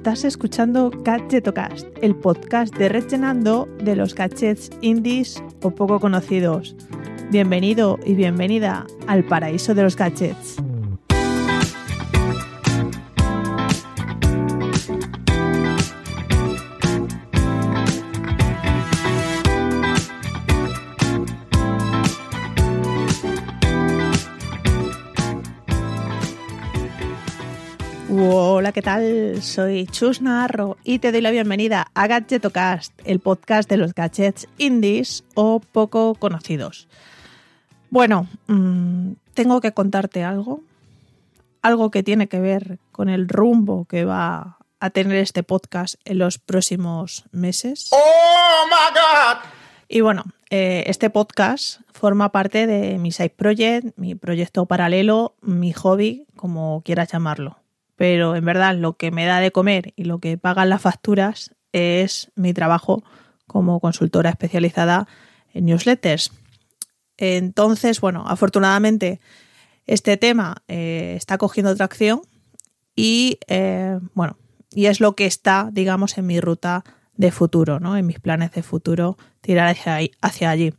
Estás escuchando Gadgetocast, el podcast de Red de los gadgets indies o poco conocidos. Bienvenido y bienvenida al paraíso de los gadgets. Hola, ¿qué tal? Soy Chus Narro y te doy la bienvenida a Gadgetocast, el podcast de los gadgets indies o poco conocidos. Bueno, mm, tengo que contarte algo, algo que tiene que ver con el rumbo que va a tener este podcast en los próximos meses. ¡Oh, my God! Y bueno, eh, este podcast forma parte de mi side project, mi proyecto paralelo, mi hobby, como quieras llamarlo pero en verdad lo que me da de comer y lo que pagan las facturas es mi trabajo como consultora especializada en newsletters. Entonces, bueno, afortunadamente este tema eh, está cogiendo tracción y, eh, bueno, y es lo que está, digamos, en mi ruta de futuro, ¿no? En mis planes de futuro, tirar hacia, hacia allí.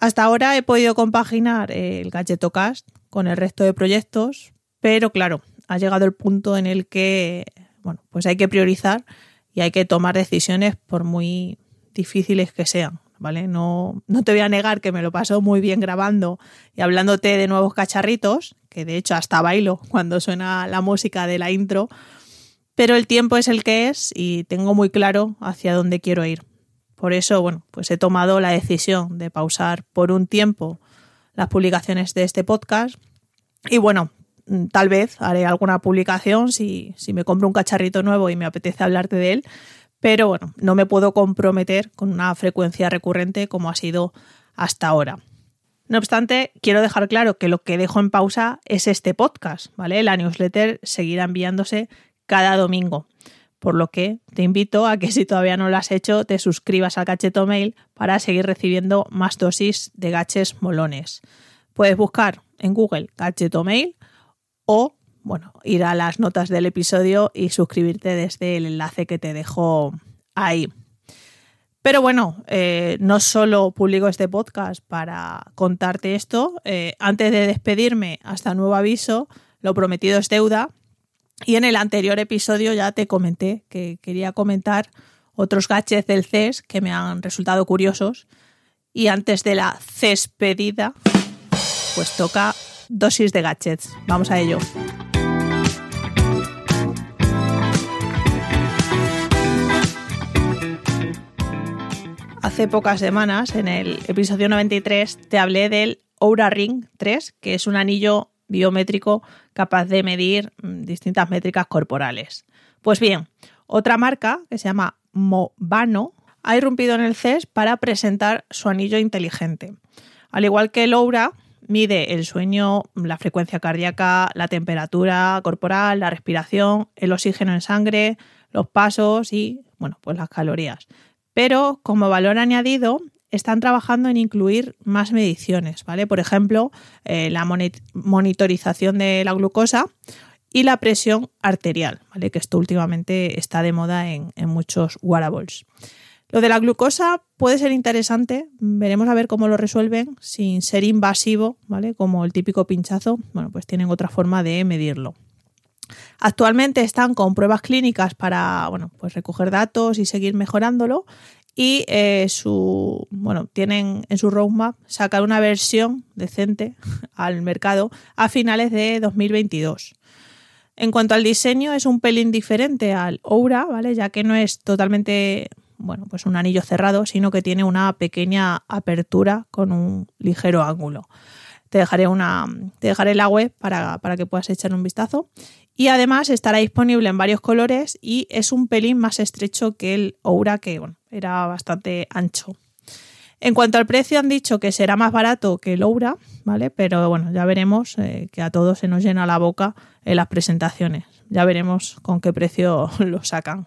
Hasta ahora he podido compaginar el Gadgetocast con el resto de proyectos, pero claro, ha llegado el punto en el que, bueno, pues hay que priorizar y hay que tomar decisiones por muy difíciles que sean, ¿vale? No, no te voy a negar que me lo paso muy bien grabando y hablándote de nuevos cacharritos, que de hecho hasta bailo cuando suena la música de la intro, pero el tiempo es el que es y tengo muy claro hacia dónde quiero ir. Por eso, bueno, pues he tomado la decisión de pausar por un tiempo las publicaciones de este podcast y bueno, tal vez haré alguna publicación si, si me compro un cacharrito nuevo y me apetece hablarte de él, pero bueno, no me puedo comprometer con una frecuencia recurrente como ha sido hasta ahora. No obstante, quiero dejar claro que lo que dejo en pausa es este podcast, ¿vale? La newsletter seguirá enviándose cada domingo, por lo que te invito a que si todavía no lo has hecho, te suscribas al Gacheto Mail para seguir recibiendo más dosis de gaches molones. Puedes buscar en Google Gacheto Mail o, bueno, ir a las notas del episodio y suscribirte desde el enlace que te dejo ahí. Pero bueno, eh, no solo publico este podcast para contarte esto. Eh, antes de despedirme, hasta nuevo aviso, lo prometido es deuda. Y en el anterior episodio ya te comenté que quería comentar otros gadgets del CES que me han resultado curiosos. Y antes de la cespedida, pues toca dosis de gadgets. Vamos a ello. Hace pocas semanas, en el episodio 93, te hablé del Oura Ring 3, que es un anillo biométrico capaz de medir mm, distintas métricas corporales. Pues bien, otra marca que se llama Movano ha irrumpido en el CES para presentar su anillo inteligente. Al igual que el Oura, mide el sueño, la frecuencia cardíaca, la temperatura corporal, la respiración, el oxígeno en sangre, los pasos y, bueno, pues las calorías. Pero como valor añadido, están trabajando en incluir más mediciones, ¿vale? Por ejemplo, eh, la monitorización de la glucosa y la presión arterial, ¿vale? Que esto últimamente está de moda en, en muchos wearables. Lo de la glucosa puede ser interesante, veremos a ver cómo lo resuelven sin ser invasivo, ¿vale? Como el típico pinchazo, bueno, pues tienen otra forma de medirlo. Actualmente están con pruebas clínicas para, bueno, pues recoger datos y seguir mejorándolo y eh, su, bueno, tienen en su roadmap sacar una versión decente al mercado a finales de 2022. En cuanto al diseño, es un pelín diferente al Oura, ¿vale? Ya que no es totalmente bueno, pues un anillo cerrado, sino que tiene una pequeña apertura con un ligero ángulo. Te dejaré, una, dejaré la web para, para que puedas echar un vistazo. Y además estará disponible en varios colores y es un pelín más estrecho que el Oura, que bueno, era bastante ancho. En cuanto al precio, han dicho que será más barato que el Oura, ¿vale? Pero bueno, ya veremos eh, que a todos se nos llena la boca en las presentaciones. Ya veremos con qué precio lo sacan.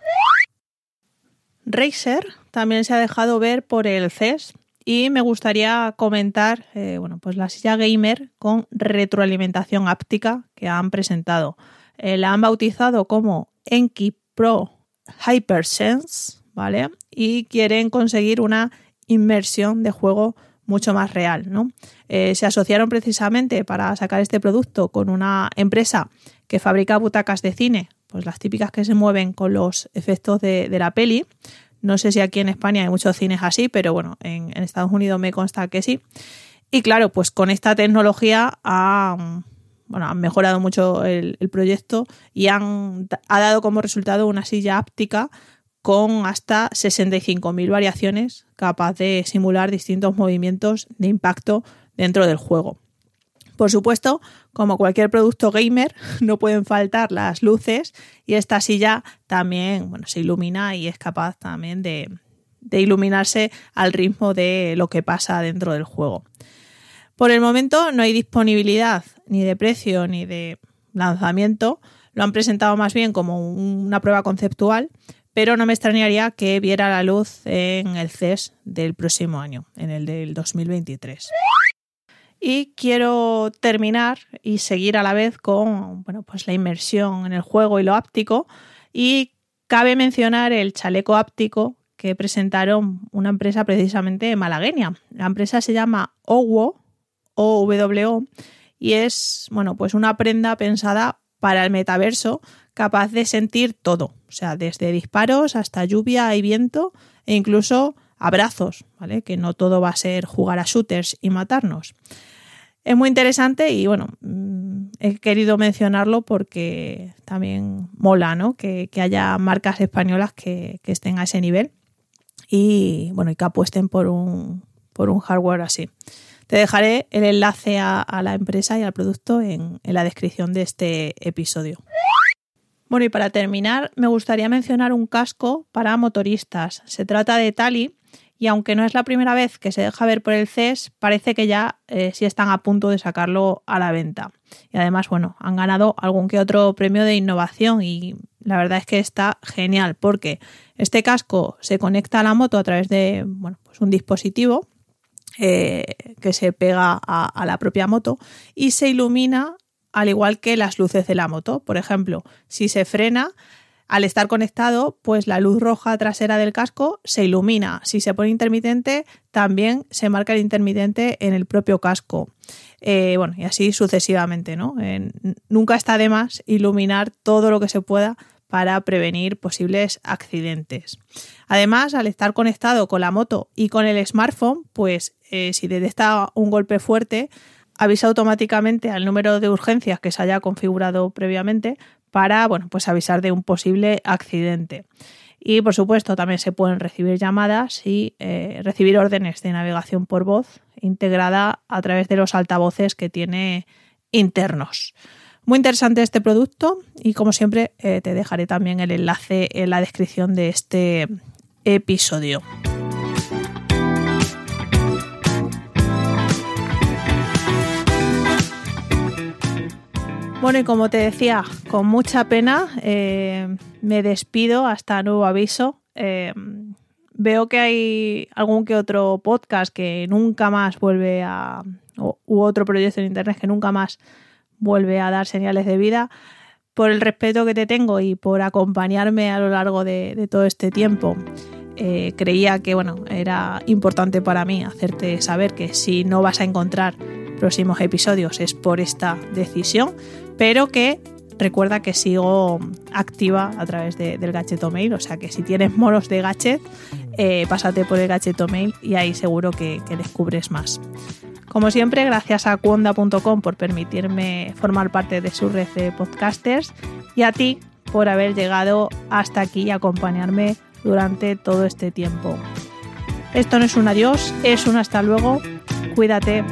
Razer también se ha dejado ver por el CES y me gustaría comentar eh, bueno, pues la silla gamer con retroalimentación áptica que han presentado. Eh, la han bautizado como Enki Pro Hypersense, ¿vale? Y quieren conseguir una inmersión de juego mucho más real, ¿no? Eh, se asociaron precisamente para sacar este producto con una empresa que fabrica butacas de cine, pues las típicas que se mueven con los efectos de, la peli. No sé si aquí en España hay muchos cines así, pero bueno, en, Estados Unidos me consta que sí. Y claro, pues con esta tecnología ha, bueno, han mejorado mucho el, proyecto y han, ha dado como resultado una silla áptica con hasta 65.000 variaciones capaz de simular distintos movimientos de impacto dentro del juego. Por supuesto, como cualquier producto gamer, no pueden faltar las luces y esta silla también bueno, se ilumina y es capaz también de, de iluminarse al ritmo de lo que pasa dentro del juego. Por el momento no hay disponibilidad ni de precio ni de lanzamiento. Lo han presentado más bien como una prueba conceptual, pero no me extrañaría que viera la luz en el CES del próximo año, en el del 2023. Y quiero terminar y seguir a la vez con bueno, pues la inmersión en el juego y lo áptico. Y cabe mencionar el chaleco áptico que presentaron una empresa precisamente malagueña. La empresa se llama OWO, OWO, y es bueno, pues una prenda pensada para el metaverso capaz de sentir todo, o sea, desde disparos hasta lluvia y viento e incluso abrazos, ¿vale? Que no todo va a ser jugar a shooters y matarnos. Es muy interesante y bueno, mm, he querido mencionarlo porque también mola, ¿no? Que, haya marcas españolas que, estén a ese nivel y bueno, y que apuesten por un, por un hardware así. Te dejaré el enlace a, la empresa y al producto en la descripción de este episodio. Bueno, y para terminar, me gustaría mencionar un casco para motoristas. Se trata de Tali y aunque no es la primera vez que se deja ver por el CES, parece que ya eh, sí están a punto de sacarlo a la venta. Y además, bueno, han ganado algún que otro premio de innovación y la verdad es que está genial porque este casco se conecta a la moto a través de bueno, pues un dispositivo eh, que se pega a la propia moto y se ilumina al igual que las luces de la moto. Por ejemplo, si se frena, al estar conectado, pues la luz roja trasera del casco se ilumina. Si se pone intermitente, también se marca el intermitente en el propio casco. Eh, bueno, y así sucesivamente, ¿no? nunca está de más iluminar todo lo que se pueda para prevenir posibles accidentes. Además, al estar conectado con la moto y con el smartphone, pues eh, si detecta un golpe fuerte, avisa automáticamente al número de urgencias que se haya configurado previamente para bueno, pues avisar de un posible accidente. Y por supuesto también se pueden recibir llamadas y eh, recibir órdenes de navegación por voz integrada a través de los altavoces que tiene internos. Muy interesante este producto y como siempre eh, te dejaré también el enlace en la descripción de este episodio. Bueno, y como te decía, con mucha pena eh, me despido hasta nuevo aviso. Eh, veo que hay algún que otro podcast que nunca más vuelve a. u otro proyecto en internet que nunca más vuelve a dar señales de vida. Por el respeto que te tengo y por acompañarme a lo largo de, todo este tiempo, eh, creía que bueno, era importante para mí hacerte saber que si no vas a encontrar próximos episodios es por esta decisión, pero que recuerda que sigo activa a través del Gacheto Mail, o sea que si tienes monos de Gachet, eh, pásate por el Gacheto Mail y ahí seguro que, descubres más. Como siempre, gracias a cuonda.com por permitirme formar parte de su red de podcasters y a ti por haber llegado hasta aquí y acompañarme durante todo este tiempo. Esto no es un adiós, es un hasta luego. Cuídate.